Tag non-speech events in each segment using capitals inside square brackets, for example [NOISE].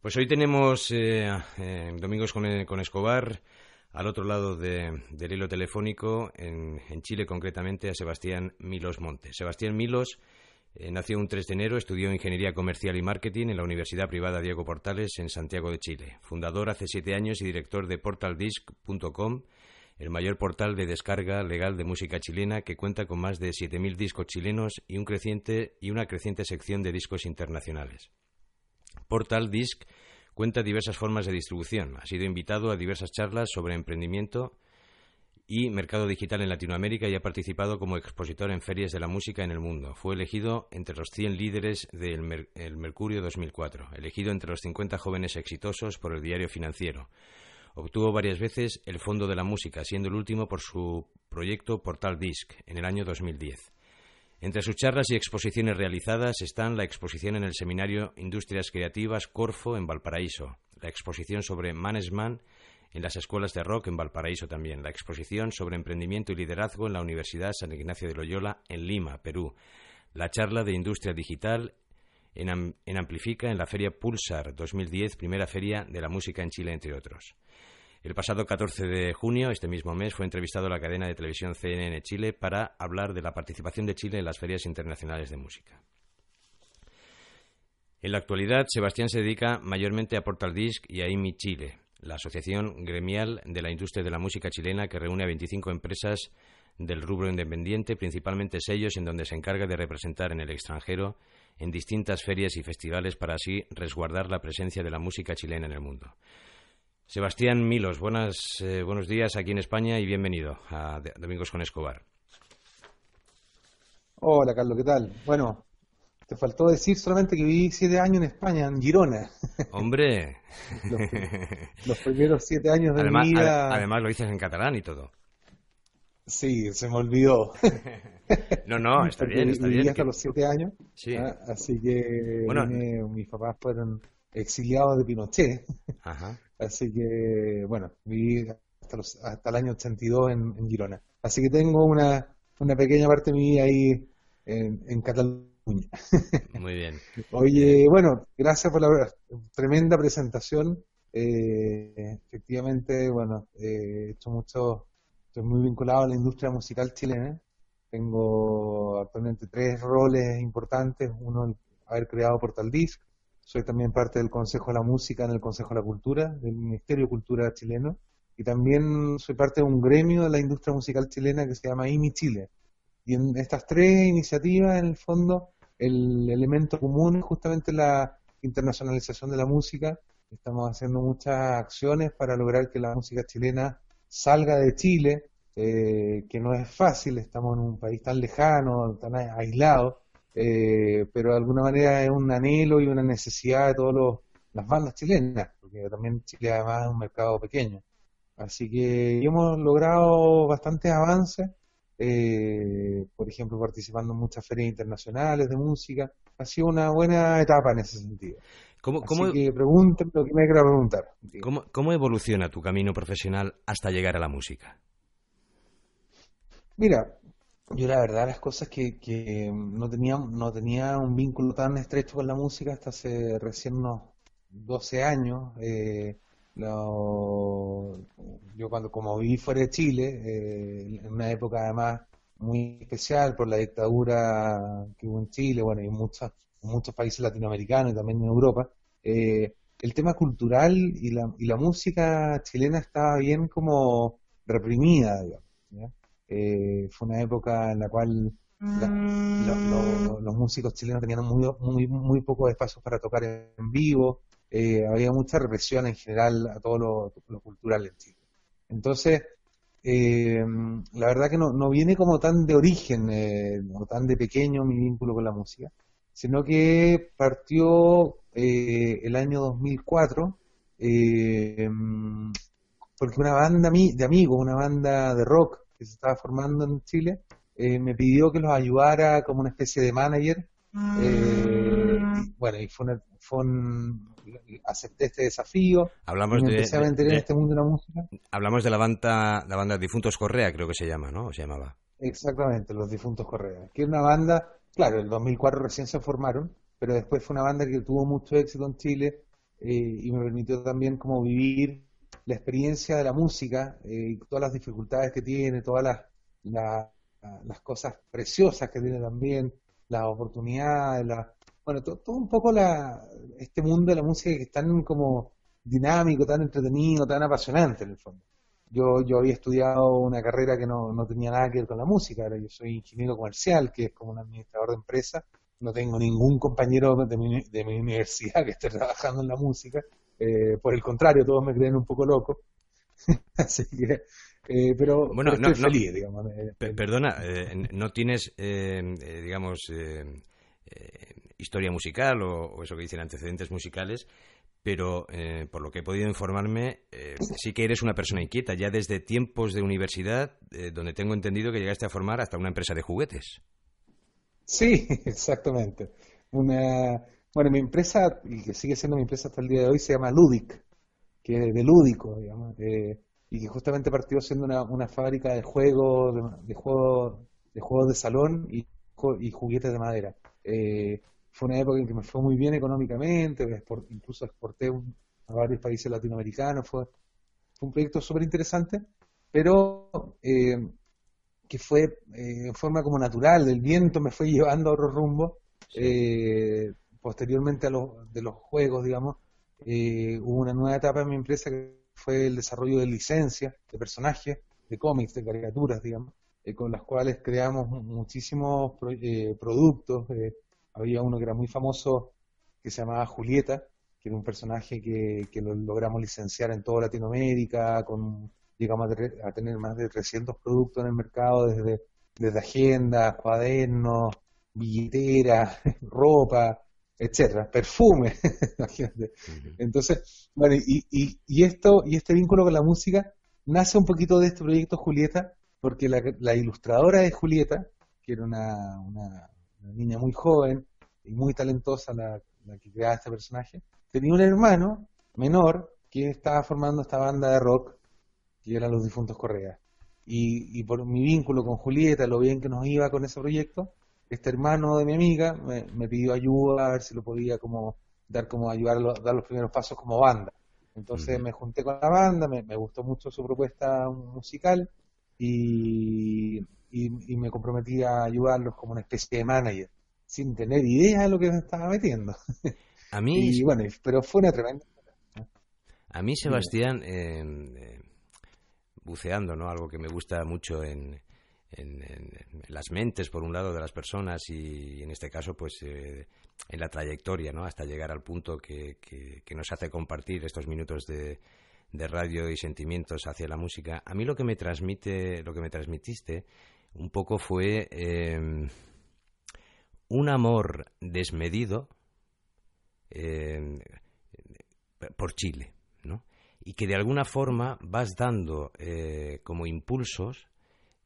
Pues hoy tenemos eh, eh, Domingos con, Escobar al otro lado del hilo telefónico, en, Chile concretamente, a Sebastián Milos Montes. Sebastián Milos eh, nació un 3 de enero, estudió Ingeniería Comercial y Marketing en la Universidad Privada Diego Portales en Santiago de Chile. Fundador hace siete años y director de portaldisc.com, el mayor portal de descarga legal de música chilena que cuenta con más de 7.000 discos chilenos y una creciente sección de discos internacionales. Portal Disc cuenta diversas formas de distribución. Ha sido invitado a diversas charlas sobre emprendimiento y mercado digital en Latinoamérica y ha participado como expositor en ferias de la música en el mundo. Fue elegido entre los 100 líderes del Mercurio 2004, elegido entre los 50 jóvenes exitosos por el diario financiero. Obtuvo varias veces el Fondo de la Música, siendo el último por su proyecto Portal Disc en el año 2010. Entre sus charlas y exposiciones realizadas están la exposición en el Seminario Industrias Creativas Corfo en Valparaíso, la exposición sobre management en las escuelas de rock en Valparaíso también, la exposición sobre emprendimiento y liderazgo en la Universidad San Ignacio de Loyola en Lima, Perú, la charla de industria digital en, en Amplifica en la Feria Pulsar 2010, primera feria de la música en Chile, entre otros. El pasado 14 de junio, este mismo mes, fue entrevistado a la cadena de televisión CNN Chile para hablar de la participación de Chile en las ferias internacionales de música. En la actualidad, Sebastián se dedica mayormente a Portal Disc y a IMI Chile, la asociación gremial de la industria de la música chilena que reúne a 25 empresas del rubro independiente, principalmente sellos en donde se encarga de representar en el extranjero en distintas ferias y festivales para así resguardar la presencia de la música chilena en el mundo. Sebastián Milos, buenas, eh, buenos días aquí en España y bienvenido a Domingos con Escobar. Hola Carlos, ¿qué tal? Bueno, te faltó decir solamente que viví siete años en España, en Girona. [LAUGHS] Hombre. los, primeros siete años de mi vida. Además lo dices en catalán y todo. Sí, se me olvidó. [LAUGHS] no, no, [LAUGHS] está bien, está viví bien. hasta los siete años. Sí. ¿ah? Así que bueno, mis papás fueron exiliados de Pinochet. Ajá. Así que, bueno, viví hasta, hasta el año 82 en, en Girona. Así que tengo una, una pequeña parte de mi vida ahí en, en Cataluña. [LAUGHS] Muy bien. Oye, bueno, gracias por la tremenda presentación. Eh, efectivamente, bueno, eh, he hecho mucho, estoy muy vinculado a la industria musical chilena. Tengo actualmente tres roles importantes. Uno, haber creado Portal Disc, soy también parte del Consejo de la Música en el Consejo de la Cultura, del Ministerio de Cultura chileno, y también soy parte de un gremio de la industria musical chilena que se llama IMI Chile. Y en estas tres iniciativas, en el fondo, el elemento común es justamente la internacionalización de la música. Estamos haciendo muchas acciones para lograr que la música chilena salga de Chile, eh, que no es fácil, estamos en un país tan lejano, tan aislado, eh, pero de alguna manera es un anhelo y una necesidad de todas las bandas chilenas, porque también Chile además es un mercado pequeño. Así que hemos logrado bastantes avances, eh, por ejemplo, participando en muchas ferias internacionales de música. Ha sido una buena etapa en ese sentido. ¿Cómo, Así que pregunten lo que me quiera preguntar. ¿Cómo, ¿Cómo evoluciona tu camino profesional hasta llegar a la música? Mira, yo la verdad las cosas que, no tenía no tenía un vínculo tan estrecho con la música hasta hace recién unos 12 años eh, yo cuando como viví fuera de Chile eh, en una época además muy especial por la dictadura que hubo en Chile bueno y en muchos muchos países latinoamericanos y también en Europa eh, el tema cultural y la, y la música chilena estaba bien como reprimida digamos. Eh, fue una época en la cual mm. los músicos chilenos tenían muy, muy, muy pocos espacios para tocar en vivo, eh, había mucha represión en general a todo lo, cultural en Chile. Entonces, eh, la verdad que no, no viene como tan de origen o tan de pequeño mi vínculo con la música, sino que partió el año 2004 porque una banda de amigos, una banda de rock que se estaba formando en Chile, eh, me pidió que los ayudara como una especie de manager. Eh, bueno, y fue, un, acepté este desafío. Hablamos de, empecé a meter en este mundo de la música. Hablamos de la banda, la banda Difuntos Correa, creo que se llama, ¿no? se llamaba. Exactamente, los Difuntos Correa. Que es una banda, claro, en el 2004 recién se formaron, pero después fue una banda que tuvo mucho éxito en Chile, eh, y me permitió también como vivir la experiencia de la música y todas las dificultades que tiene, todas las, las cosas preciosas que tiene también, las oportunidades, la, bueno, todo, un poco la, este mundo de la música que es tan como dinámico, tan entretenido, tan apasionante en el fondo. Yo, yo había estudiado una carrera que no, no tenía nada que ver con la música, ahora yo soy ingeniero comercial, que es como un administrador de empresa, no tengo ningún compañero de mi, de mi universidad [LAUGHS] que esté trabajando en la música, eh, por el contrario, todos me creen un poco loco. [LAUGHS] Así que, eh, pero, bueno, estoy no, feliz, digamos. Eh, perdona, no tienes, digamos, historia musical o, eso que dicen antecedentes musicales, pero por lo que he podido informarme, sí que eres una persona inquieta, ya desde tiempos de universidad, donde tengo entendido que llegaste a formar hasta una empresa de juguetes. Sí, [LAUGHS] exactamente. Una, bueno, mi empresa, y que sigue siendo mi empresa hasta el día de hoy, se llama Ludic, que es de lúdico, digamos, y que justamente partió siendo una, una fábrica de juegos, de, juegos, de juegos de salón y, y juguetes de madera. Eh, fue una época en que me fue muy bien económicamente, incluso exporté a varios países latinoamericanos, fue, un proyecto súper interesante, pero eh, que fue eh, en forma como natural, el viento me fue llevando a otro rumbo. Eh, posteriormente a los, de los juegos, digamos, eh, hubo una nueva etapa en mi empresa que fue el desarrollo de licencias, de personajes, de cómics, de caricaturas, digamos, con las cuales creamos muchísimos productos. había uno que era muy famoso que se llamaba Julieta, que era un personaje que, que lo logramos licenciar en toda Latinoamérica, con llegamos a, tener más de 300 productos en el mercado, desde, desde agendas, cuadernos, billeteras, [LAUGHS] ropa, etcétera, perfume, [LAUGHS] Entonces, bueno, y, y, y, esto, y este vínculo con la música nace un poquito de este proyecto Julieta, porque la, ilustradora de Julieta, que era una, una, niña muy joven y muy talentosa la, la que creaba este personaje, tenía un hermano menor que estaba formando esta banda de rock y eran los difuntos Correa. Y, por mi vínculo con Julieta, lo bien que nos iba con ese proyecto, este hermano de mi amiga me, pidió ayuda, a ver si lo podía como dar como ayudar a dar los primeros pasos como banda. Entonces me junté con la banda, me, gustó mucho su propuesta musical y, y, me comprometí a ayudarlos como una especie de manager, sin tener idea de lo que me estaba metiendo. [LAUGHS] A mí... bueno, pero fue una tremenda... A mí, Sebastián, eh, buceando, ¿no? Algo que me gusta mucho en, en, las mentes, por un lado, de las personas y, en este caso, pues, eh, en la trayectoria, ¿no? Hasta llegar al punto que, que, nos hace compartir estos minutos de, de, radio y sentimientos hacia la música. A mí lo que me transmite, lo que me transmitiste, un poco fue em, un amor desmedido em, por Chile y que de alguna forma vas dando eh, como impulsos,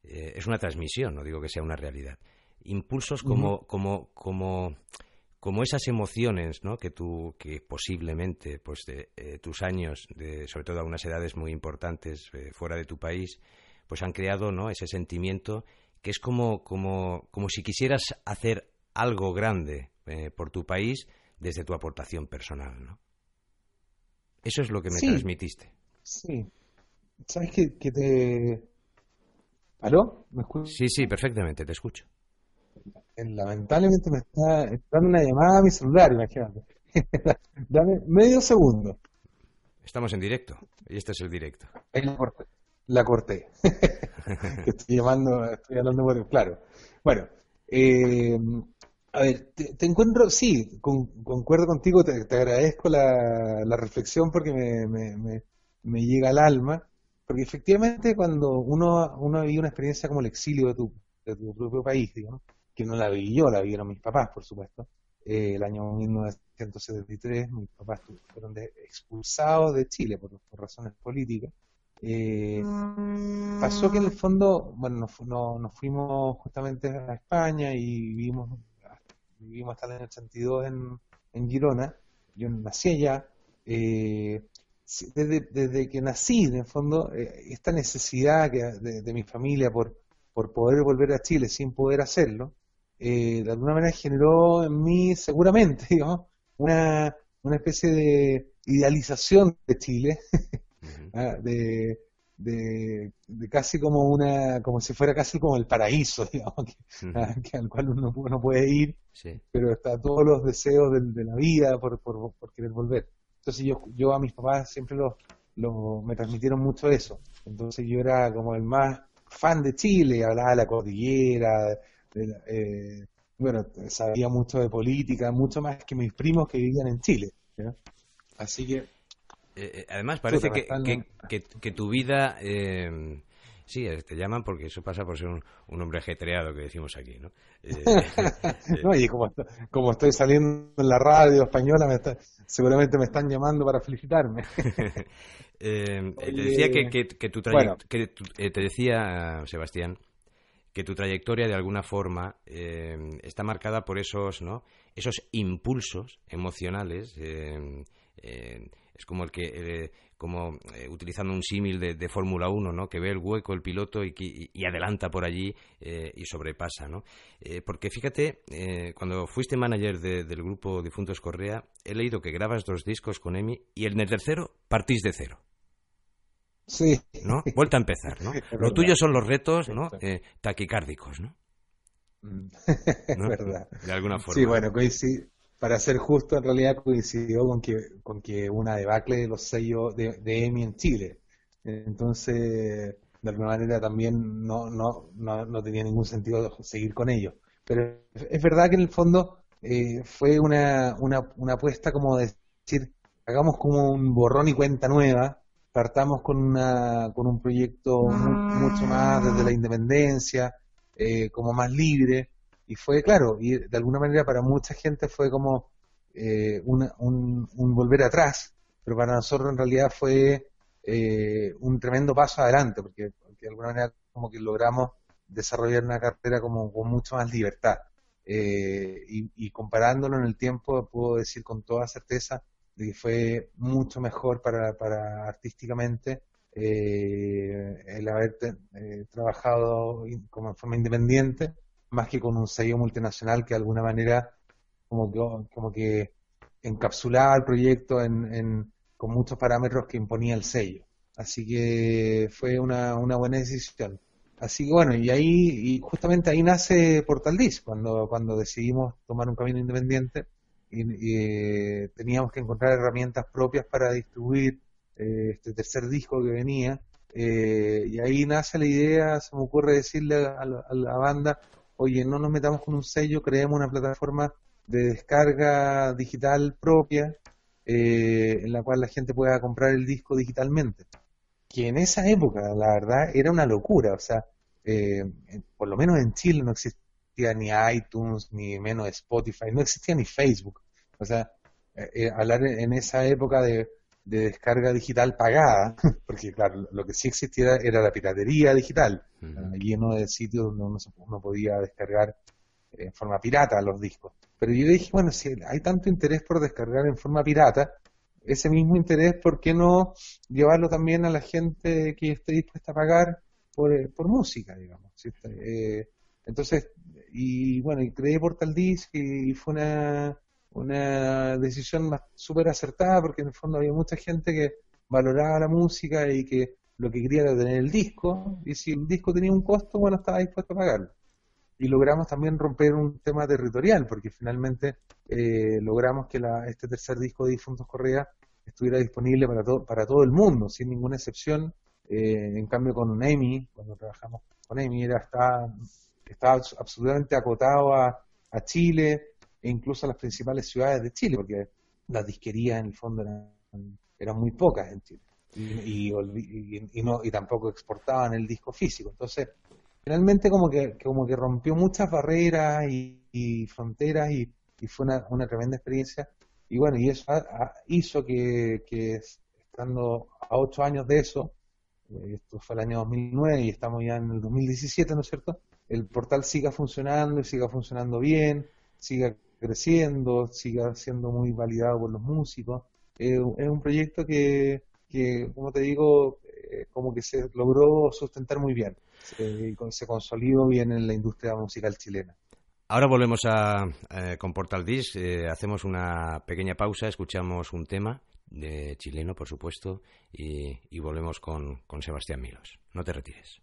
eh, es una transmisión, no digo que sea una realidad, impulsos como, como, como, como esas emociones ¿no? que tú, que posiblemente pues de, eh, tus años, de, sobre todo a unas edades muy importantes fuera de tu país, pues han creado ¿no? ese sentimiento que es como, como, como si quisieras hacer algo grande por tu país desde tu aportación personal, ¿no? Eso es lo que me transmitiste. Sí. ¿Sabes que, que te... ¿Aló? ¿Me Sí, sí, perfectamente, te escucho. Lamentablemente me está dando una llamada a mi celular, imagínate. [LAUGHS] Dame medio segundo. Estamos en directo, y este es el directo. Ahí la corté. La corté. [LAUGHS] estoy llamando, estoy hablando por... Claro. Bueno, eh, a ver, te, encuentro, sí, concuerdo contigo, te, agradezco la, la, reflexión porque me, me, me, llega al alma, porque efectivamente cuando uno, uno vive una experiencia como el exilio de tu, de tu propio país, digamos, que no la viví yo, la vivieron mis papás, por supuesto, eh, el año 1973 mis papás fueron expulsados de Chile por, razones políticas, eh, pasó que en el fondo, bueno, nos, nos fuimos justamente a España y vivimos vivimos hasta el año 82 en, en Girona, yo nací allá, eh, desde, desde, que nací, en el fondo, eh, esta necesidad que, de, mi familia por, por poder volver a Chile sin poder hacerlo, eh, de alguna manera generó en mí seguramente, [LAUGHS] digamos, una, una especie de, idealización de Chile, [LAUGHS] ah, de, de, casi como una, como si fuera casi como el paraíso, [LAUGHS] digamos, ah, que, al cual uno, no puede ir, pero está todos los deseos de, la vida por, por, por, querer volver. Entonces yo, yo a mis papás siempre los, me transmitieron mucho eso. Entonces yo era como el más fan de Chile, hablaba de la cordillera, eh, bueno, sabía mucho de política, mucho más que mis primos que vivían en Chile. Así que... Eh, eh, además, parece que, que, tu vida... Sí, te llaman porque eso pasa por ser un, hombre ajetreado que decimos aquí, ¿no? [LAUGHS] [LAUGHS] no y como, como, estoy saliendo en la radio española, me seguramente me están llamando para felicitarme. [LAUGHS] te decía que, que, tu trayectoria, te decía Sebastián que tu trayectoria de alguna forma eh, está marcada por esos, ¿no? esos impulsos emocionales. Eh, eh, es como el que, como utilizando un símil de, Fórmula 1, ¿no? que ve el hueco el piloto y, y, adelanta por allí y sobrepasa. ¿no? porque fíjate, cuando fuiste manager del grupo Difuntos Correa, he leído que grabas dos discos con Emi y en el tercero partís de cero. Sí. ¿No? Vuelta a empezar, ¿no? [LAUGHS] Lo tuyo son los retos, ¿no? Eh, taquicárdicos, ¿no? [LAUGHS] Es verdad. De alguna forma. Sí, bueno, para ser justo, en realidad coincidió con que, con que una debacle de los sellos de, EMI en Chile. Entonces, de alguna manera también no, no, no, no tenía ningún sentido seguir con ellos. Pero es verdad que en el fondo eh, fue una, una, una apuesta como de decir, hagamos como un borrón y cuenta nueva, partamos con, una, con un proyecto mucho más desde la independencia, eh, como más libre, y fue, claro, y de alguna manera para mucha gente fue como eh, un, un, volver atrás, pero para nosotros en realidad fue eh, un tremendo paso adelante, porque, de alguna manera como que logramos desarrollar una carrera como con mucho más libertad. y, y comparándolo en el tiempo, puedo decir con toda certeza de que fue mucho mejor para, para artísticamente eh, el haber eh, trabajado como en forma independiente más que con un sello multinacional que de alguna manera como que, como que encapsulaba el proyecto en, con muchos parámetros que imponía el sello. Así que fue una, buena decisión. Así que bueno, y ahí, y justamente ahí nace Portal Disc, cuando, cuando decidimos tomar un camino independiente y, eh, teníamos que encontrar herramientas propias para distribuir eh, este tercer disco que venía. Eh, y ahí nace la idea, se me ocurre decirle a la, banda, oye, no nos metamos con un sello, creemos una plataforma de descarga digital propia en la cual la gente pueda comprar el disco digitalmente. Que en esa época, la verdad, era una locura. O sea, por lo menos en Chile no existía ni iTunes, ni menos Spotify, no existía ni Facebook. O sea, eh, eh, hablar en esa época de, descarga digital pagada, [LAUGHS] porque claro, lo que sí existía era la piratería digital, lleno de sitios donde uno, uno podía descargar en forma pirata los discos. Pero yo dije, bueno, si hay tanto interés por descargar en forma pirata, ese mismo interés, ¿por qué no llevarlo también a la gente que esté dispuesta a pagar por, eh, por música, digamos? entonces, y bueno, y creé Portal Disc y fue una, una decisión súper acertada porque en el fondo había mucha gente que valoraba la música y que lo que quería era tener el disco y si el disco tenía un costo, bueno, estaba dispuesto a pagarlo. Y logramos también romper un tema territorial porque finalmente eh, logramos que la, este tercer disco de Difuntos Correa estuviera disponible para, todo para todo el mundo, sin ninguna excepción. Eh, en cambio con EMI, cuando trabajamos con EMI, era, estaba, estaba absolutamente acotado a, a Chile, e incluso las principales ciudades de Chile, porque las disquerías en el fondo eran, muy pocas en Chile. Y, y, no, y tampoco exportaban el disco físico. Entonces, finalmente como que, como que rompió muchas barreras y, fronteras y, fue una, una, tremenda experiencia. Y bueno, y eso hizo que, que, estando a ocho años de eso, eh, esto fue el año 2009 y estamos ya en el 2017, ¿no es cierto? El portal siga funcionando y siga funcionando bien, siga creciendo, siga siendo muy validado por los músicos. es un proyecto que, que, como te digo, eh, como que se logró sustentar muy bien, se, se consolidó bien en la industria musical chilena. Ahora volvemos a, eh, con Portal Disc, eh, hacemos una pequeña pausa, escuchamos un tema. de chileno, por supuesto, y, volvemos con, Sebastián Milos. No te retires.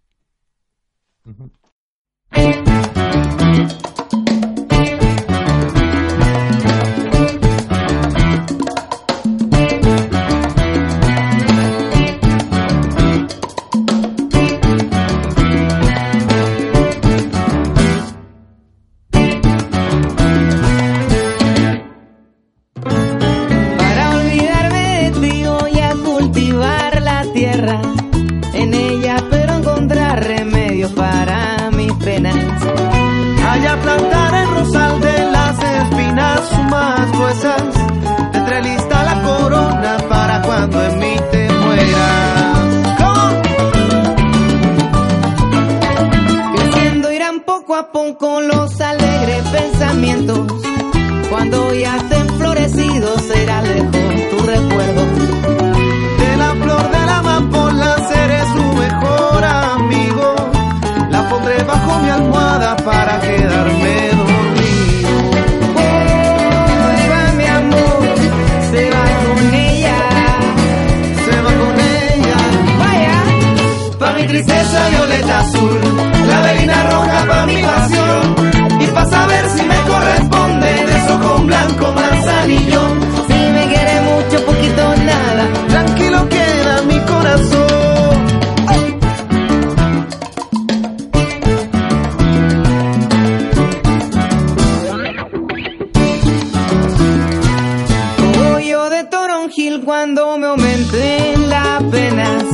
cuando me aumenten las penas.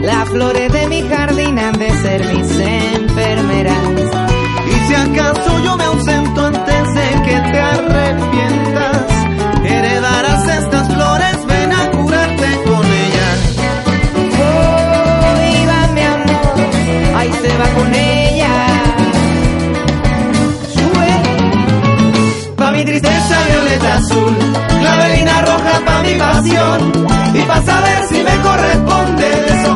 Las flores de mi jardín han de ser mis enfermeras. Y si acaso yo me ausento antes de que te arrepientas para mi pasión y para saber si me corresponde. Eso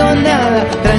abandonada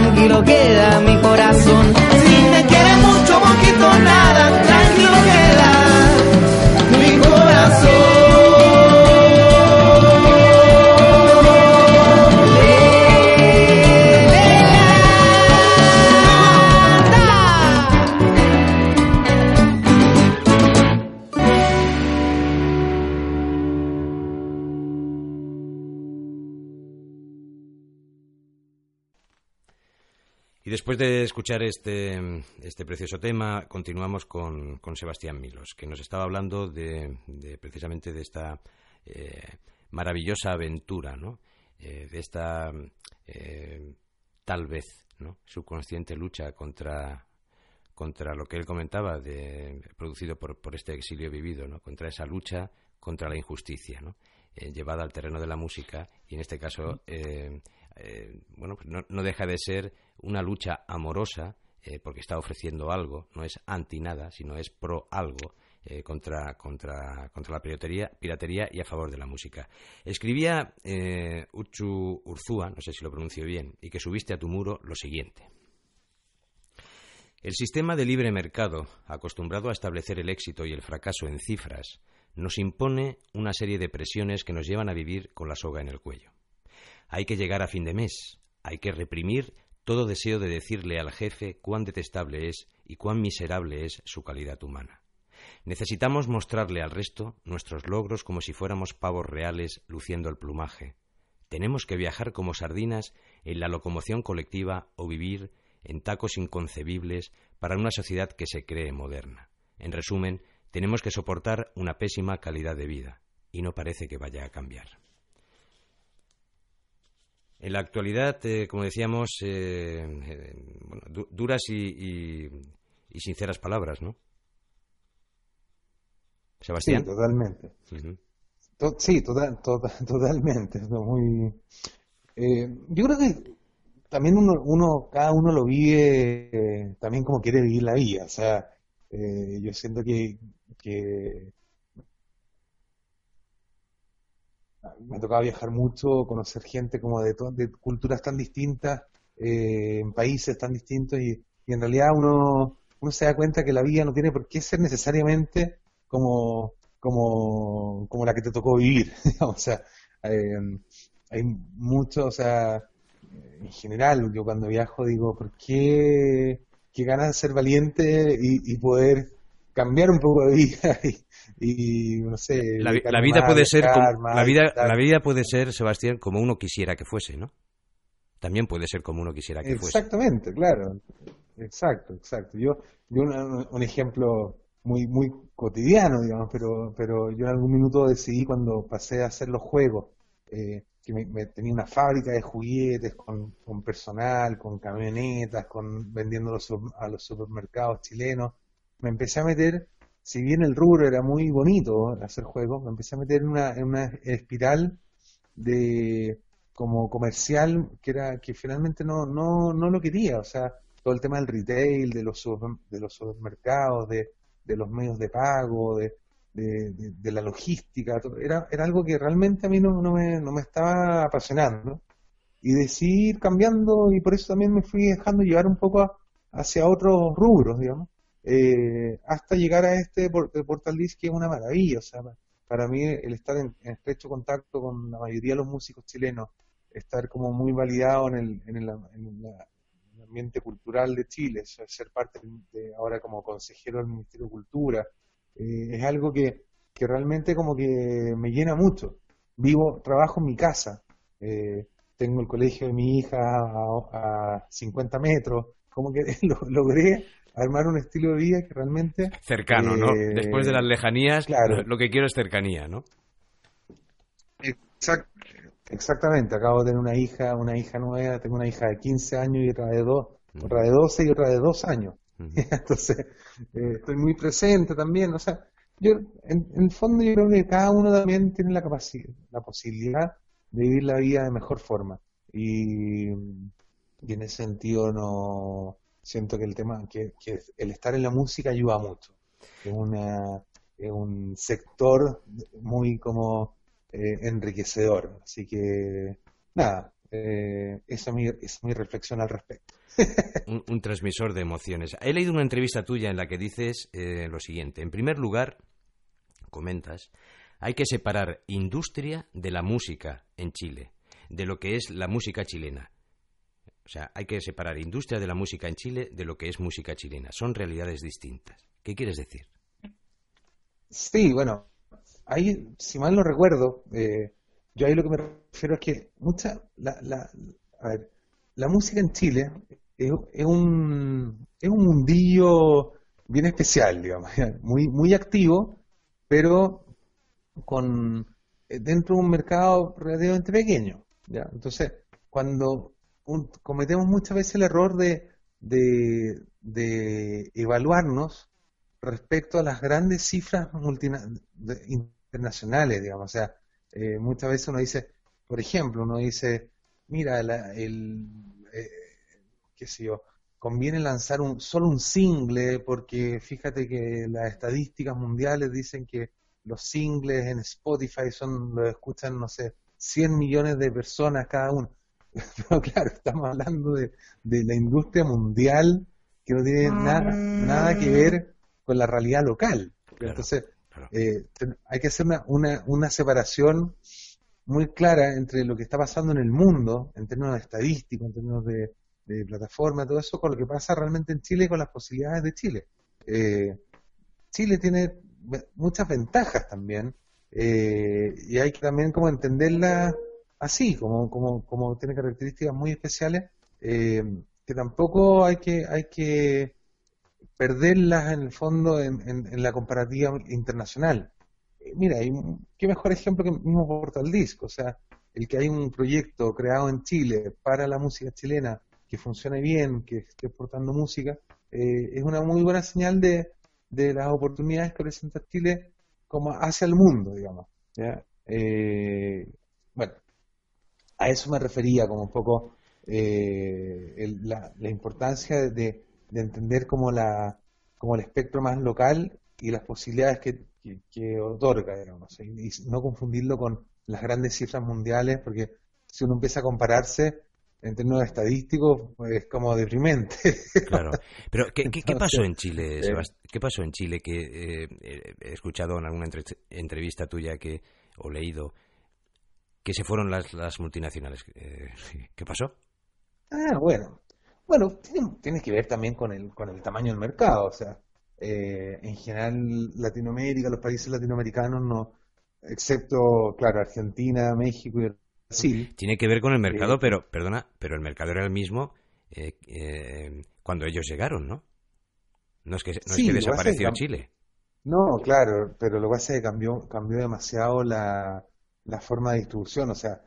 Después de escuchar este, este precioso tema, continuamos con, Sebastián Milos, que nos estaba hablando de, precisamente de esta eh, maravillosa aventura, ¿no? Eh, de esta eh, tal vez ¿no? subconsciente lucha contra, contra lo que él comentaba, de, producido por, por este exilio vivido, ¿no? contra esa lucha contra la injusticia, ¿no? llevada al terreno de la música y en este caso bueno, pues no, deja de ser una lucha amorosa, eh, porque está ofreciendo algo, no es anti nada, sino es pro algo. Eh, contra, contra, contra la piratería, piratería y a favor de la música. Escribía eh, Uchu Urzúa, no sé si lo pronuncio bien, y que subiste a tu muro lo siguiente. El sistema de libre mercado, acostumbrado a establecer el éxito y el fracaso en cifras, nos impone una serie de presiones que nos llevan a vivir con la soga en el cuello. Hay que llegar a fin de mes, hay que reprimir todo deseo de decirle al jefe cuán detestable es y cuán miserable es su calidad humana. Necesitamos mostrarle al resto nuestros logros como si fuéramos pavos reales luciendo el plumaje. Tenemos que viajar como sardinas en la locomoción colectiva o vivir en tacos inconcebibles para una sociedad que se cree moderna. En resumen, tenemos que soportar una pésima calidad de vida y no parece que vaya a cambiar. En la actualidad, eh, como decíamos, eh, eh, duras y, sinceras palabras, ¿no? Sebastián. Sí, totalmente. sí, [LAUGHS] totalmente. Muy, yo creo que también uno, uno, cada uno lo vive también como quiere vivir la vida. O sea, yo siento que, que me ha tocado viajar mucho, conocer gente como de, culturas tan distintas, eh, en países tan distintos y, en realidad uno, uno se da cuenta que la vida no tiene por qué ser necesariamente como, como, como la que te tocó vivir. [LAUGHS] o sea, eh, hay mucho, o sea, en general, yo cuando viajo digo, ¿por qué, qué ganas de ser valiente y, poder cambiar un poco de vida [LAUGHS] no sé la, vida puede ser la vida la vida puede ser Sebastián como uno quisiera que fuese no también puede ser como uno quisiera que fuese. Exactamente claro. Exacto exacto. Yo yo un, ejemplo muy muy cotidiano digamos pero pero yo en algún minuto decidí cuando pasé a hacer los juegos eh, que me, tenía una fábrica de juguetes con, con personal con camionetas con vendiéndolos a los supermercados chilenos me empecé a meter si bien el rubro era muy bonito hacer juegos, me empecé a meter en una, espiral de como comercial que era que finalmente no, no, no lo quería, o sea, todo el tema del retail, de los, de los supermercados, de, de los medios de pago, de, de, la logística, era, era algo que realmente a mí no, no, me, no me estaba apasionando. Y decidí ir cambiando y por eso también me fui dejando llevar un poco hacia otros rubros, digamos. Eh, hasta llegar a este Portal Disc que es una maravilla. O sea, para mí el estar en, estrecho contacto con la mayoría de los músicos chilenos, estar como muy validado en el, en el, ambiente cultural de Chile, ser parte de ahora como consejero del Ministerio de Cultura, eh, es algo que, que, realmente como que me llena mucho. Vivo, trabajo en mi casa, eh, tengo el colegio de mi hija a, a 50 metros, como que [LAUGHS] lo, logré armar un estilo de vida que realmente... Cercano, ¿no? Eh, Después de las lejanías, claro. lo que quiero es cercanía, ¿no? exactamente, acabo de tener una hija, una hija nueva, tengo una hija de 15 años y otra de, dos, otra de 12 y otra de 2 años. [LAUGHS] Entonces, eh, estoy muy presente también, o sea, yo en, el fondo yo creo que cada uno también tiene la capacidad, la posibilidad de vivir la vida de mejor forma. Y, y en ese sentido no siento que el tema, que, el estar en la música ayuda mucho. Es, una, es un sector muy como eh, enriquecedor. Así que, nada, eh, esa, es mi, es mi reflexión al respecto. [LAUGHS] un, transmisor de emociones. He leído una entrevista tuya en la que dices eh, lo siguiente. En primer lugar, comentas, hay que separar industria de la música en Chile, de lo que es la música chilena. O sea, hay que separar industria de la música en Chile de lo que es música chilena. Son realidades distintas. ¿Qué quieres decir? Sí, bueno, ahí, si mal no recuerdo, eh, yo ahí lo que me refiero es que mucha, la, la, a ver, la música en Chile es, un, es un mundillo bien especial, digamos, [LAUGHS] muy, muy activo, pero con eh, dentro de un mercado relativamente pequeño. ¿ya? Entonces, cuando cometemos muchas veces el error de, de, evaluarnos respecto a las grandes cifras internacionales, digamos. O sea, eh, muchas veces uno dice, por ejemplo, uno dice, mira, el, eh, qué sé yo, conviene lanzar un, solo un single porque fíjate que las estadísticas mundiales dicen que los singles en Spotify son, lo escuchan, no sé, 100 millones de personas cada uno. [LAUGHS] Pero claro, estamos hablando de, la industria mundial que no tiene nada, nada que ver con la realidad local. Entonces, eh, hay que hacer una, una, separación muy clara entre lo que está pasando en el mundo, en términos estadísticos, en términos de, plataforma, todo eso, con lo que pasa realmente en Chile y con las posibilidades de Chile. Eh, Chile tiene muchas ventajas también, eh, y hay que también como entenderla así, como, como, como tiene características muy especiales, eh, que tampoco hay que, hay que perderlas en el fondo en, en, la comparativa internacional. Eh, mira, qué mejor ejemplo que mismo Portal Disco, o sea, el que hay un proyecto creado en Chile para la música chilena que funcione bien, que esté portando música, eh, es una muy buena señal de, de, las oportunidades que presenta Chile como hacia el mundo, digamos. Eh, bueno, a eso me refería como un poco eh, la, importancia de, entender como, la, como el espectro más local y las posibilidades que, que, otorga, digamos, y no confundirlo con las grandes cifras mundiales, porque si uno empieza a compararse, en términos estadísticos es como deprimente. Claro. Pero ¿qué, qué, pasó en Chile, eh, ¿Qué pasó en Chile que eh, he escuchado en alguna entrevista tuya que o leído que se fueron las, las multinacionales? Eh, ¿Qué pasó? Ah, bueno. Bueno, tiene, que ver también con el, con el tamaño del mercado. O sea, en general Latinoamérica, los países latinoamericanos no, excepto, claro, Argentina, México y tiene que ver con el mercado, pero, perdona, pero el mercado era el mismo eh, eh, cuando ellos llegaron, ¿no? No es que, no es que desapareció Chile. No, claro, pero lo que pasa es que cambió, cambió demasiado la, la forma de distribución, o sea,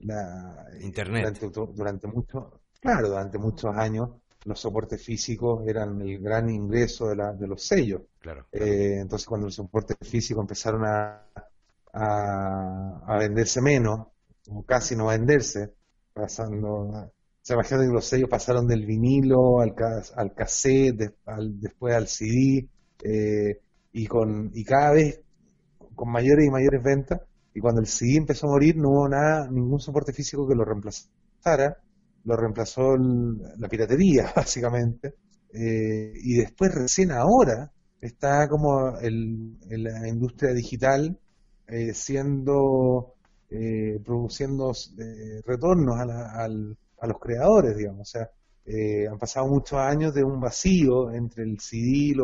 la, Internet. Durante, durante mucho, claro, durante muchos años los soportes físicos eran el gran ingreso de, la, de los sellos. Claro. Eh, entonces, cuando los soportes físicos empezaron a, a, a venderse menos, como casi no venderse, pasando, se imagina que los sellos pasaron del vinilo al, al cassette, después al CD, eh, y, con, y cada vez con mayores y mayores ventas, y cuando el CD empezó a morir no hubo nada, ningún soporte físico que lo reemplazara, lo reemplazó la piratería, [LAUGHS] básicamente, eh, y después recién ahora está como el, la industria digital eh, siendo eh, produciendo eh, retornos a, a, los creadores, digamos. O sea, han pasado muchos años de un vacío entre el CD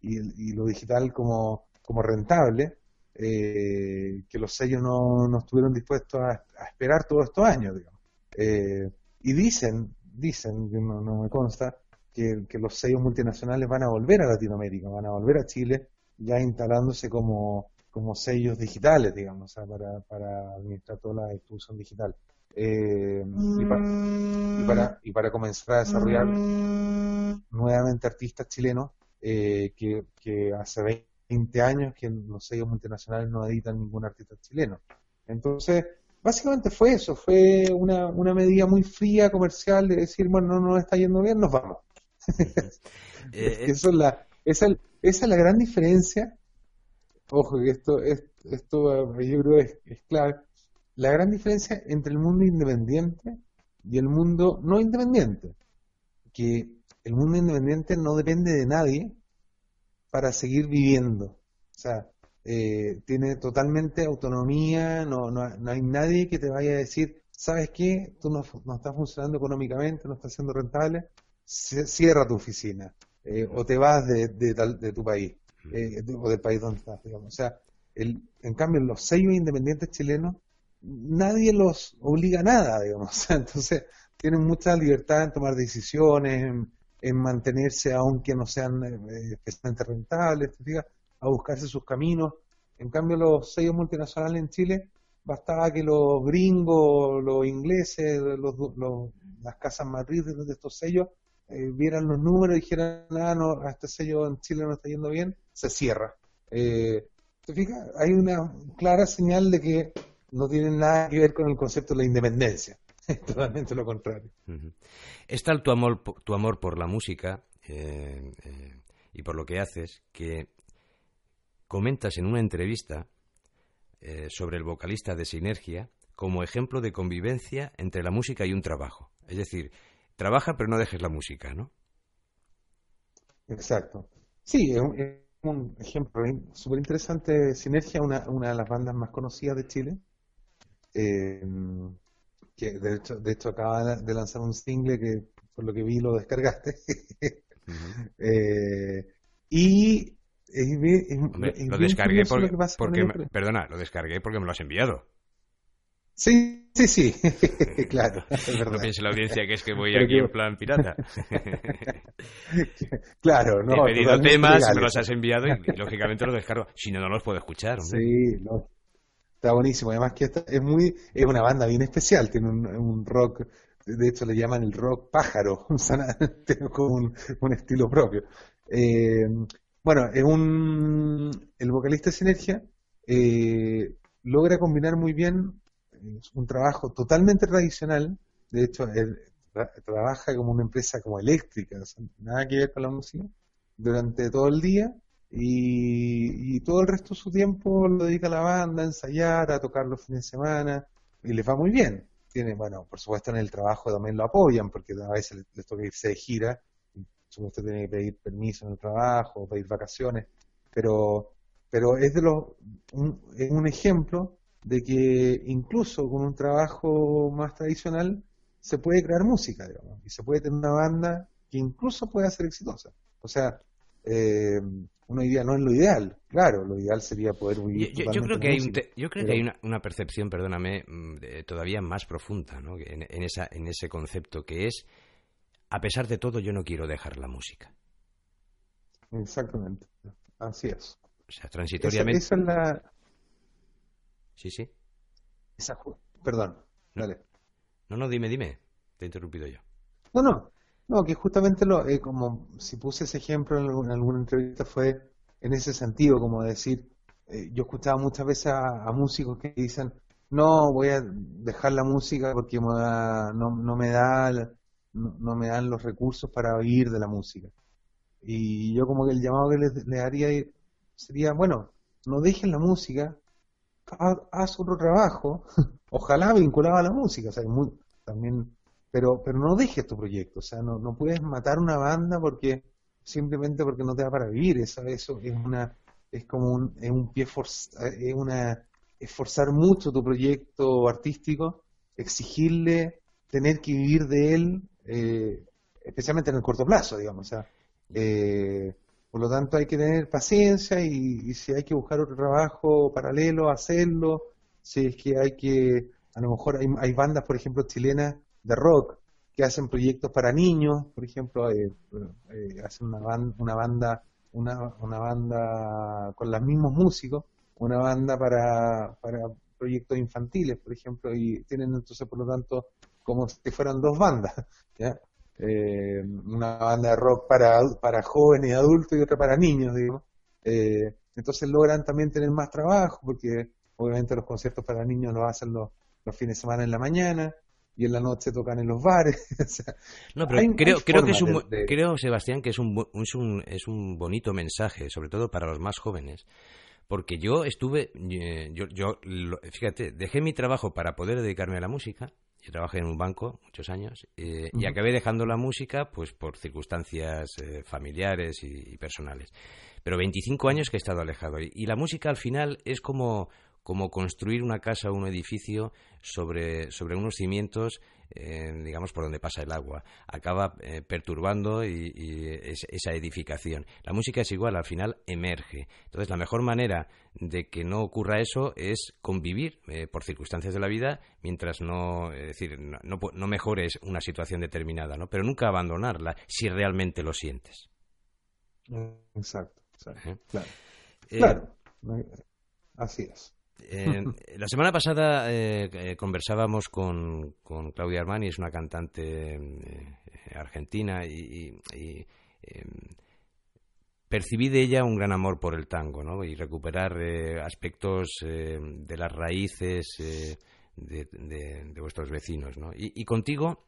y, lo digital como rentable, que los sellos no, no estuvieron dispuestos a, esperar todos estos años, digamos. y dicen, dicen, no, no me consta, que, que los sellos multinacionales van a volver a Latinoamérica, van a volver a Chile, ya instalándose como como sellos digitales, digamos, para, para administrar toda la distribución digital. Eh, y, para, y, para, comenzar a desarrollar nuevamente artistas chilenos eh, que, que, hace 20 años que los sellos multinacionales no editan ningún artista chileno. Entonces, básicamente fue eso, fue una, una medida muy fría comercial de decir, bueno, no nos está yendo bien, nos vamos. [LAUGHS] Eh, eso es la, esa, esa es la gran diferencia ojo que esto, esto, yo creo es, es clave, la gran diferencia entre el mundo independiente y el mundo no independiente, que el mundo independiente no depende de nadie para seguir viviendo, o sea, eh, tiene totalmente autonomía, no, no, no, hay nadie que te vaya a decir, ¿sabes qué? Tú no, no estás funcionando económicamente, no estás siendo rentable, cierra tu oficina eh, o te vas de, de, de tu país eh, o del país donde estás, digamos. O sea, el, en cambio, los sellos independientes chilenos, nadie los obliga a nada, digamos. [LAUGHS] Entonces, tienen mucha libertad en tomar decisiones, en, mantenerse, aunque no sean eh, especialmente rentables, a buscarse sus caminos. En cambio, los sellos multinacionales en Chile, bastaba que los gringos, los ingleses, los, las casas matrices de estos sellos, eh, vieran los números y dijeran, ah, no, este sello en Chile no está yendo bien, se cierra. Eh, ¿Te fijas? Hay una clara señal de que no tiene nada que ver con el concepto de la independencia. [LAUGHS] Totalmente lo contrario. Es tal tu amor, tu amor por la música eh, eh, y por lo que haces que comentas en una entrevista sobre el vocalista de Sinergia como ejemplo de convivencia entre la música y un trabajo. Es decir, trabaja pero no dejes la música, ¿no? Exacto. Sí, es un ejemplo súper interesante, Sinergia, una, una de las bandas más conocidas de Chile, eh, que de hecho, de hecho acaba de lanzar un single que por lo que vi lo descargaste. [LAUGHS] Eh, y lo descargué porque, perdona, lo descargué porque me lo has enviado. Sí, sí, sí, [LAUGHS] claro. No piense la audiencia que es que voy [LAUGHS] aquí en plan pirata. claro, no. He pedido temas, me los has enviado y, lógicamente los descargo. Si no, no los puedo escuchar. Sí, no. Está buenísimo. Además que es muy, es una banda bien especial. Tiene un, rock, de hecho le llaman el rock pájaro. [LAUGHS] [LAUGHS] Tiene como un, estilo propio. Eh, bueno, es un, el vocalista Sinergia eh, logra combinar muy bien un trabajo totalmente tradicional, de hecho, él trabaja como una empresa como eléctrica, nada que ver con la música, durante todo el día y, todo el resto de su tiempo lo dedica a la banda, a ensayar, a tocar los fines de semana y les va muy bien. Tiene, bueno, por supuesto en el trabajo también lo apoyan porque a veces les, toca irse de gira, y supuesto tiene que pedir permiso en el trabajo, pedir vacaciones, pero pero es de los es un ejemplo de que incluso con un trabajo más tradicional se puede crear música, digamos, y se puede tener una banda que incluso pueda ser exitosa. O sea, eh, una idea no es lo ideal, claro, lo ideal sería poder vivir. Yo, yo creo que hay, yo creo que hay una, percepción, perdóname, mm, todavía más profunda ¿no? en, en, esa, en ese concepto que es, a pesar de todo, yo no quiero dejar la música. Exactamente, así es. O sea, transitoriamente. esa es la, Sí, sí. Perdón, dale. No, no, dime, dime. Te he interrumpido yo. No, no. No, que justamente lo, eh, como si puse ese ejemplo en alguna, entrevista fue en ese sentido, como decir, eh, yo escuchaba muchas veces a, músicos que dicen, no, voy a dejar la música porque no, no, me da, no, me dan los recursos para vivir de la música. Y yo como que el llamado que le, le haría sería, bueno, no dejen la música, haz otro trabajo, [LAUGHS] ojalá vinculado a la música, o sea, muy, también, pero, pero no dejes tu proyecto, o sea, no, no puedes matar una banda porque simplemente porque no te da para vivir, eso, eso es una, es como un, es un pie es una, esforzar mucho tu proyecto artístico, exigirle tener que vivir de él, eh, especialmente en el corto plazo, digamos, o sea, eh, por lo tanto, hay que tener paciencia y, si hay que buscar otro trabajo paralelo, hacerlo. Si es que hay que, a lo mejor hay, bandas, por ejemplo, chilenas de rock que hacen proyectos para niños, por ejemplo, eh, eh, hacen una, una banda, una, una banda con los mismos músicos, una banda para, para proyectos infantiles, por ejemplo, y tienen entonces, por lo tanto, como si fueran dos bandas, [LAUGHS] ¿ya? eh, una banda de rock para, para jóvenes y adultos y otra para niños, digamos. Eh, entonces logran también tener más trabajo, porque obviamente los conciertos para niños los hacen los, los fines de semana en la mañana y en la noche tocan en los bares. [LAUGHS] no, pero creo, creo que es un, creo Sebastián que es un, es un es un bonito mensaje, sobre todo para los más jóvenes, porque yo estuve, eh, yo, yo fíjate, dejé mi trabajo para poder dedicarme a la música yo trabajé en un banco muchos años eh, y acabé dejando la música pues por circunstancias eh, familiares y, personales. Pero 25 años que he estado alejado y, la música al final es como, como construir una casa o un edificio sobre, sobre unos cimientos digamos, por donde pasa el agua. Acaba eh, perturbando y, esa edificación. La música es igual, al final emerge. Entonces, la mejor manera de que no ocurra eso es convivir eh, por circunstancias de la vida mientras no, decir, no, no, mejores una situación determinada, ¿no? Pero nunca abandonarla si realmente lo sientes. Exacto, claro. Eh, claro, así es. Eh, [LAUGHS] la semana pasada eh, eh, conversábamos con, con, Claudia Armani, es una cantante argentina, y, em, percibí de ella un gran amor por el tango, ¿no? Y recuperar aspectos de las raíces de, vuestros vecinos, ¿no? Y, contigo,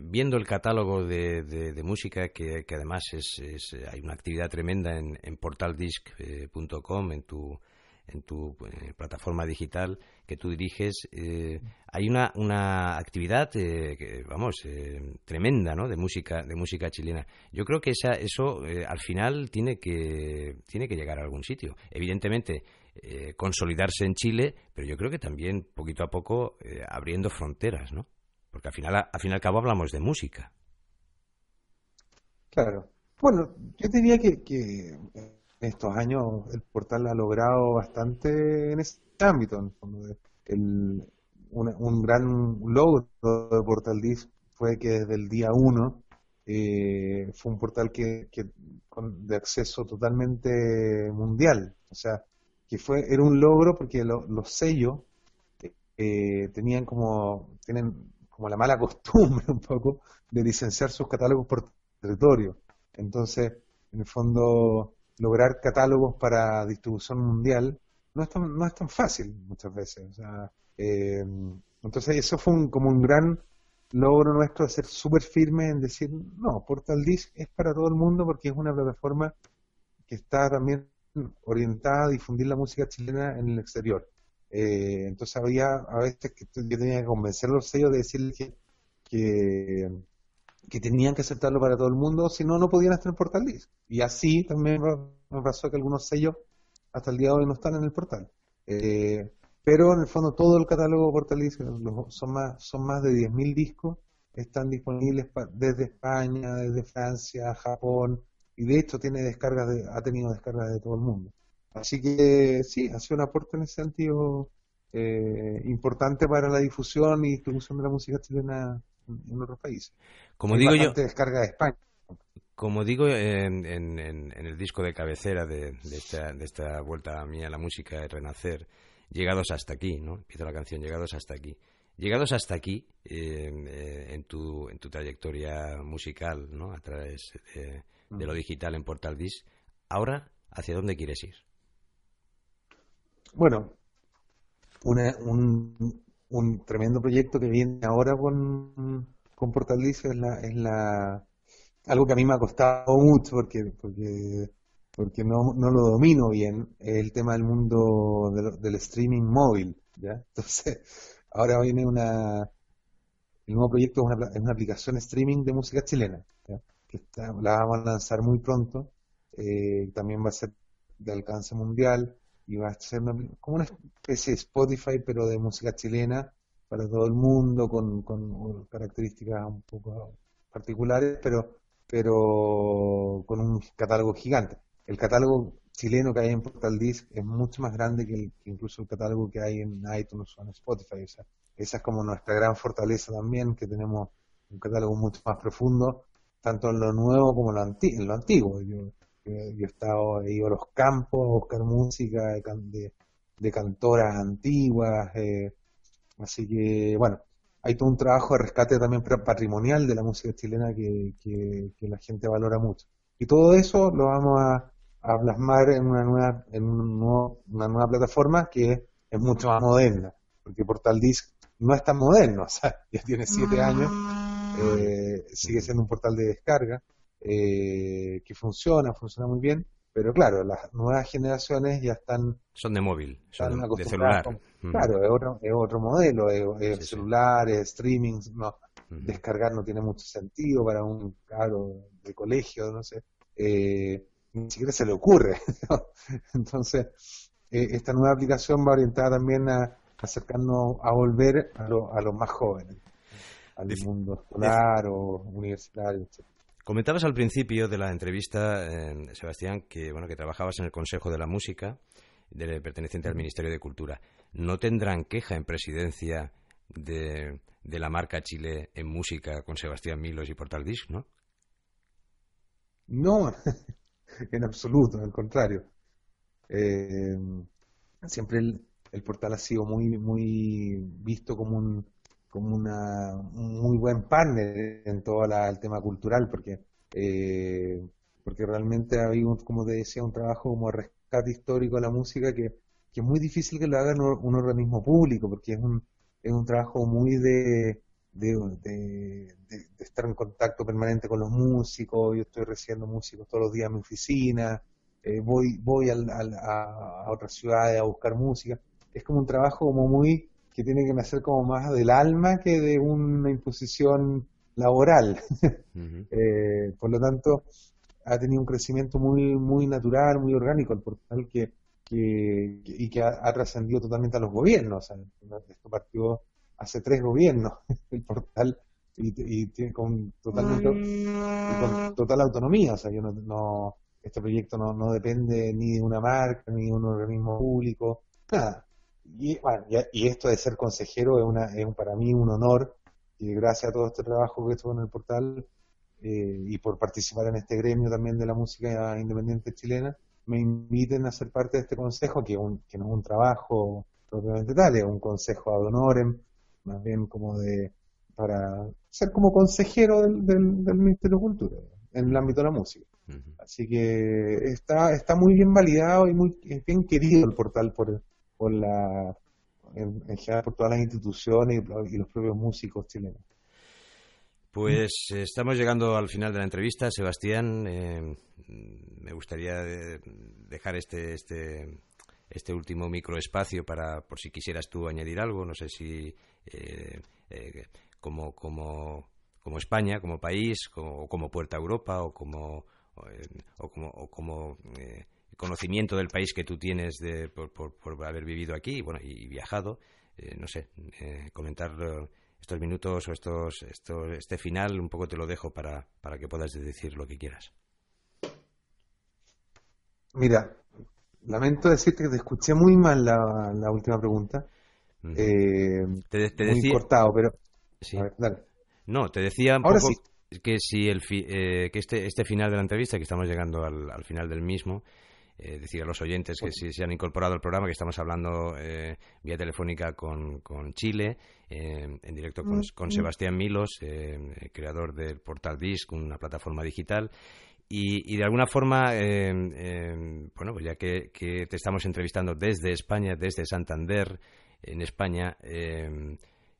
viendo el catálogo de, música, que, además es, hay una actividad tremenda en, en portaldisc.com, en tu en tu eh, plataforma digital que tú diriges, eh, hay una, una actividad, eh, vamos, tremenda, ¿no? De música, de música chilena. Yo creo que esa, eso al final tiene que, tiene que llegar a algún sitio. Evidentemente, consolidarse en Chile, pero yo creo que también, poquito a poco, abriendo fronteras, ¿no? Porque al final, al fin y al cabo hablamos de música. Claro. Bueno, yo diría que, que en estos años el portal ha logrado bastante en ese ámbito. El, un, gran logro de Portal Disc fue que desde el día 1 eh, fue un portal que, de acceso totalmente mundial. O sea, que fue era un logro porque los sellos eh, tenían como tienen como la mala [LAUGHS] costumbre un poco de licenciar sus catálogos por territorio. Entonces, en el fondo, lograr catálogos para distribución mundial no es tan, no es tan fácil muchas veces. O sea, eh, entonces, eso fue como un gran logro nuestro de ser súper firme en decir, no, Portal Disc es para todo el mundo porque es una plataforma que está también orientada a difundir la música chilena en el exterior. Eh, entonces había a veces que yo tenía que convencer a los sellos de decirles que, tenían que aceptarlo para todo el mundo, si no, no podían estar en Portal Disc. Y así también me pasó que algunos sellos hasta el día de hoy no están en el portal. Eh, pero en el fondo todo el catálogo Portal Disc, son más, son más de 10.000 discos, están disponibles desde España, desde Francia, Japón, y de hecho tiene descargas de, ha tenido descargas de todo el mundo. Así que sí, ha sido un aporte en ese sentido eh, importante para la difusión y distribución de la música chilena en, otros países. Como digo yo, descarga de España. Como digo en, el disco de cabecera de, esta, de esta vuelta mía a la música, de Renacer, llegados hasta aquí, ¿no? Empieza la canción, llegados hasta aquí. Llegados hasta aquí, eh, en, tu, en tu trayectoria musical, ¿no? A través de, de lo digital en Portal Disc, ahora, ¿hacia dónde quieres ir? Bueno, un, un, tremendo proyecto que viene ahora con, con Portalicio es la, es la algo que a mí me ha costado mucho porque porque porque no, no lo domino bien es el tema del mundo del, streaming móvil ya [LAUGHS] entonces ahora viene una el nuevo proyecto es una, es una aplicación streaming de música chilena que está, la vamos a lanzar muy pronto eh, también va a ser de alcance mundial y va a ser como una especie de Spotify, pero de música chilena para todo el mundo, con, con características un poco particulares, pero, pero con un catálogo gigante. El catálogo chileno que hay en Portal Disc es mucho más grande que, incluso el catálogo que hay en iTunes o en Spotify. O sea, esa es como nuestra gran fortaleza también, que tenemos un catálogo mucho más profundo, tanto en lo nuevo como en lo, antiguo. Yo, yo he estado, he ido a los campos a buscar música de, de, cantoras antiguas, eh, así que bueno, hay todo un trabajo de rescate también patrimonial de la música chilena que, que, la gente valora mucho. Y todo eso lo vamos a, plasmar en una nueva, en una nueva plataforma que es mucho más moderna, porque Portal Disc no es tan moderno, [LAUGHS] o sea, ya tiene siete años, eh, sigue siendo un portal de descarga, eh, que funciona, funciona muy bien, pero claro, las nuevas generaciones ya están... Son de móvil, son de celular. Mm. Claro, es otro, es otro modelo, es, celular, es streaming, no, descargar no tiene mucho sentido para un caro de colegio, no sé, eh, ni siquiera se le ocurre. [LAUGHS] Entonces, eh, esta nueva aplicación va orientada también a acercarnos a volver a, a los más jóvenes, al mundo escolar o universitario, etc. Comentabas al principio de la entrevista, eh, Sebastián, que bueno que trabajabas en el Consejo de la Música, de, perteneciente al Ministerio de Cultura. ¿No tendrán queja en presidencia de, la marca Chile en música con Sebastián Milos y Portal Disc, no? No, [LAUGHS] en absoluto, al contrario. Eh, siempre el, el, portal ha sido muy, muy visto como un como una, un muy buen partner en todo el tema cultural, porque eh, porque realmente ha habido, como te decía, un trabajo como rescate histórico de la música que, que es muy difícil que lo haga un, organismo público, porque es un, es un trabajo muy de, de, estar en contacto permanente con los músicos, yo estoy recibiendo músicos todos los días en mi oficina, eh, voy, voy a, a, a otras ciudades a buscar música, es como un trabajo como muy que tiene que nacer como más del alma que de una imposición laboral. [LAUGHS] Eh, por lo tanto, ha tenido un crecimiento muy muy natural, muy orgánico el portal que, que, y que ha, trascendido totalmente a los gobiernos. esto partió hace tres gobiernos [LAUGHS] el portal y, con, totalmente, con total autonomía. O sea, yo no, este proyecto no, no depende ni de una marca, ni de un organismo público, nada. Y, bueno, y, esto de ser consejero es, una, es para mí un honor y gracias a todo este trabajo que hecho en el portal eh, y por participar en este gremio también de la música independiente chilena, me inviten a ser parte de este consejo, que, que no es un trabajo propiamente tal, es un consejo ad honorem, más bien como de para ser como consejero del, del, Ministerio de Cultura en el ámbito de la música. Así que está está muy bien validado y muy bien querido el portal por, por la en, por todas las instituciones y, los propios músicos chilenos. Pues estamos llegando al final de la entrevista, Sebastián. Eh, me gustaría dejar este, este, este último microespacio para, por si quisieras tú añadir algo. No sé si eh, eh, como, como, como España, como país, o como Puerta a Europa, como, o como, o como conocimiento del país que tú tienes de, por, por, haber vivido aquí bueno, y viajado. no sé, comentar estos minutos o estos, este final, un poco te lo dejo para, para que puedas decir lo que quieras. Mira, lamento decirte que te escuché muy mal la, la última pregunta. Eh, te, muy cortado, pero... No, te decía un poco que si el eh, que este, este final de la entrevista, que estamos llegando al, al final del mismo, eh, decir a los oyentes que si se han incorporado al programa, que estamos hablando eh, vía telefónica con, con Chile, eh, en directo con, mm, mm. Sebastián Milos, creador del Portal Disc, una plataforma digital. Y, de alguna forma, bueno, pues ya que, que, te estamos entrevistando desde España, desde Santander, en España,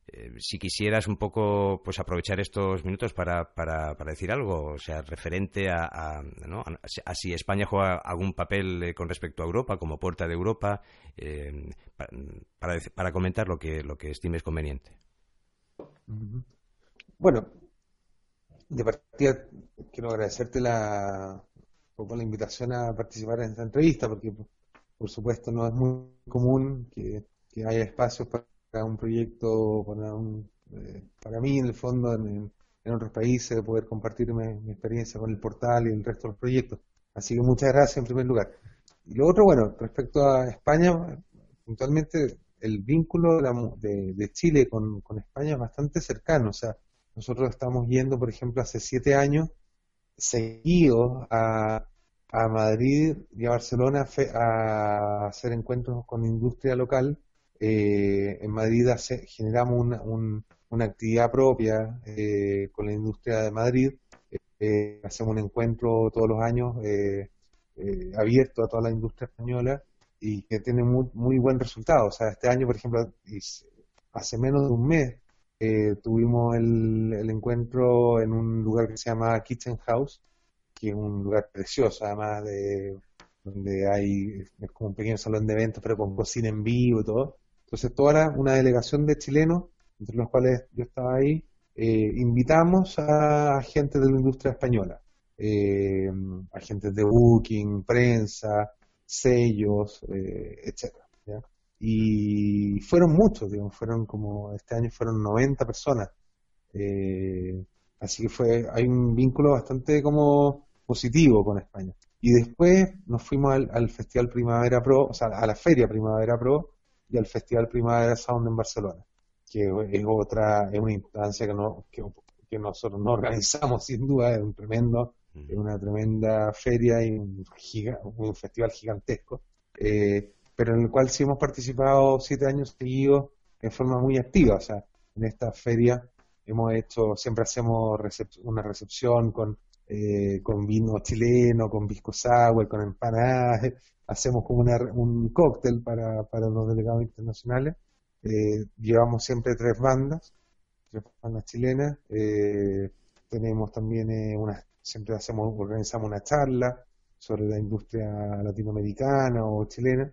eh, si quisieras un poco pues aprovechar estos minutos para, para, para decir algo, o sea, referente a, a, si España juega algún papel eh, con respecto a Europa, como puerta de Europa, eh, para, para, comentar lo que, lo que estimes conveniente. Bueno, de partida quiero agradecerte la, la invitación a participar en esta entrevista, porque por supuesto no es muy común que, que haya espacios para un proyecto para, un, eh, para mí, en el fondo, en, otros países, de poder compartir mi, experiencia con el portal y el resto de los proyectos. Así que muchas gracias en primer lugar. Y lo otro, bueno, respecto a España, puntualmente el vínculo de, Chile con, España es bastante cercano. O sea, nosotros estamos yendo, por ejemplo, hace siete años seguidos a, a Madrid y a Barcelona a hacer encuentros con industria local eh, en Madrid generamos una, actividad propia eh, con la industria de Madrid. Eh, hacemos un encuentro todos los años abierto a toda la industria española y que tiene muy, muy buen resultado. O sea, este año, por ejemplo, hace menos de un mes tuvimos el, el, encuentro en un lugar que se llama Kitchen House, que es un lugar precioso, además de donde hay es como un pequeño salón de eventos, pero con cocina en vivo y todo. Entonces, toda una delegación de chilenos, entre los cuales yo estaba ahí, eh, invitamos a gente de la industria española, eh, agentes de booking, prensa, sellos, eh, etcétera. Y fueron muchos, digamos, fueron como, este año fueron 90 personas. Eh, así que fue, hay un vínculo bastante como positivo con España. Y después nos fuimos al, al Festival Primavera Pro, o sea, a la Feria Primavera Pro, y al Festival Primavera Sound en Barcelona, que es otra, es una instancia que, no, que, nosotros no organizamos [LAUGHS] sin duda, es un tremendo, es una tremenda feria y un, un festival gigantesco, eh, pero en el cual sí hemos participado siete años seguidos en forma muy activa, o sea, en esta feria hemos hecho, siempre hacemos una recepción con, eh, con vino chileno, con pisco sour, con empanadas, hacemos como un cóctel para, para los delegados internacionales. Eh, llevamos siempre tres bandas, tres bandas chilenas. Eh, tenemos también eh, una, siempre hacemos, organizamos una charla sobre la industria latinoamericana o chilena.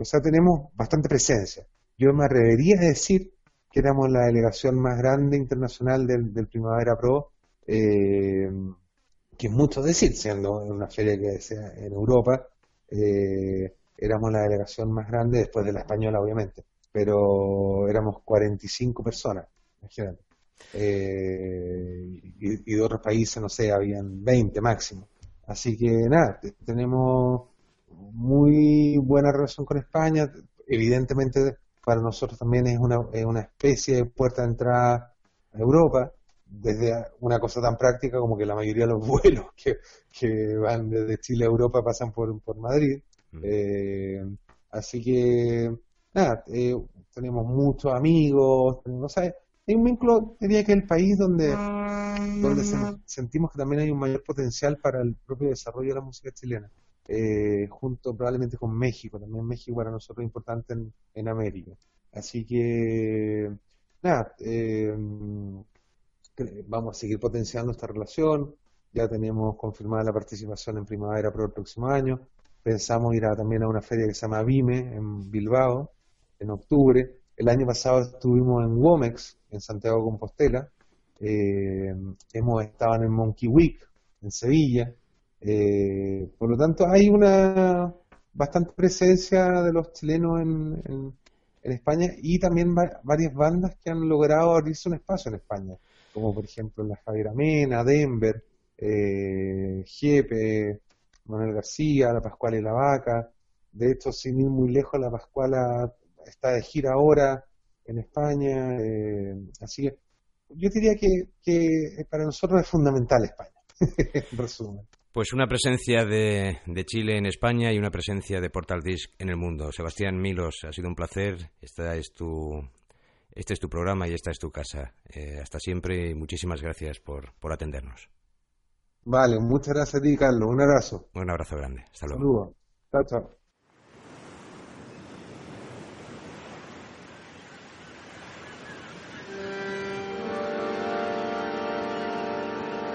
o sea, tenemos bastante presencia. Yo me atrevería a decir que éramos la delegación más grande internacional del Primavera Pro, que es mucho decir, siendo una feria que sea en Europa, eh, éramos la delegación más grande después de la española, obviamente, pero éramos 45 personas, imagínate. Eh, y, de otros países, no sé, habían 20 máximo. Así que nada, tenemos muy buena relación con España. Evidentemente, para nosotros también es una, es una especie de puerta de entrada a Europa desde una cosa tan práctica como que la mayoría de los [LAUGHS] vuelos que, que van desde Chile a Europa pasan por, por Madrid. Mm. Eh, así que, nada, eh, tenemos muchos amigos, tenemos, hay un vínculo, diría que el país donde, donde sentimos que también hay un mayor potencial para el propio desarrollo de la música chilena. Eh, junto probablemente con México, también México para nosotros es importante en, en América. Así que, nada, eh, vamos a seguir potenciando esta relación. Ya tenemos confirmada la participación en primavera para el próximo año. Pensamos ir también a una feria que se llama Vime en Bilbao en octubre. El año pasado estuvimos en Womex, en Santiago Compostela. Eh, hemos estado en Monkey Week, en Sevilla. Eh, por lo tanto, hay una bastante presencia de los chilenos en, en, España y también varias bandas que han logrado abrirse un espacio en España como por ejemplo la Javier Amena, Denver, eh, Giepe, Manuel García, la Pascuala y la Vaca. De hecho, sin ir muy lejos, la Pascuala está de gira ahora en España. Eh, así que yo diría que, que para nosotros es fundamental España, [LAUGHS] en resumen. Pues una presencia de, de, Chile en España y una presencia de Portal Disc en el mundo. Sebastián Milos, ha sido un placer. Esta es tu, este es tu programa y esta es tu casa. Eh, hasta siempre y muchísimas gracias por, por atendernos. Vale, muchas gracias a ti, Carlos. Un abrazo. Un abrazo grande. Hasta luego. Chao, chao.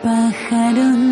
Pájaro